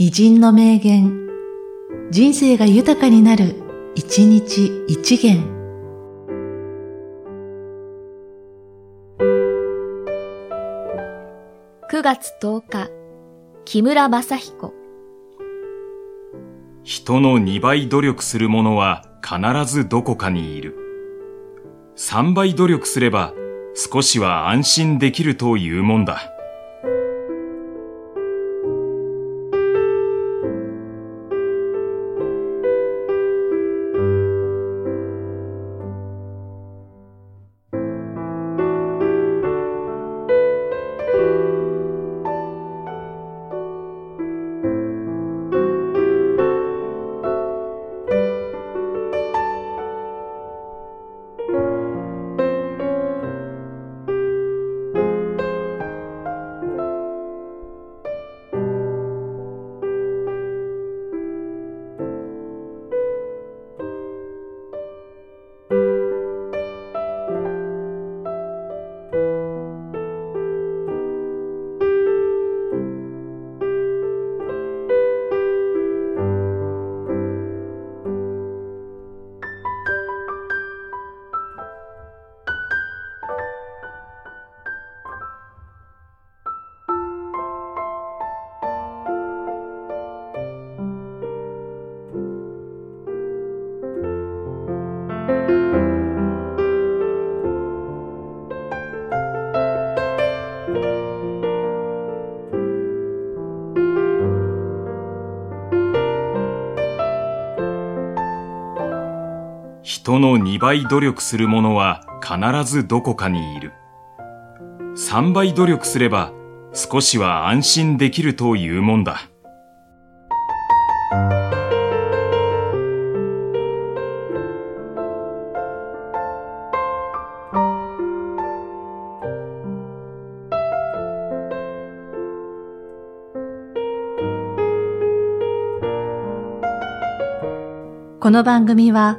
偉人の名言、人生が豊かになる、一日一元。9月10日、木村正彦。人の2倍努力する者は必ずどこかにいる。3倍努力すれば少しは安心できるというもんだ。人の2倍努力する者は必ずどこかにいる。3倍努力すれば少しは安心できるというもんだ。この番組は、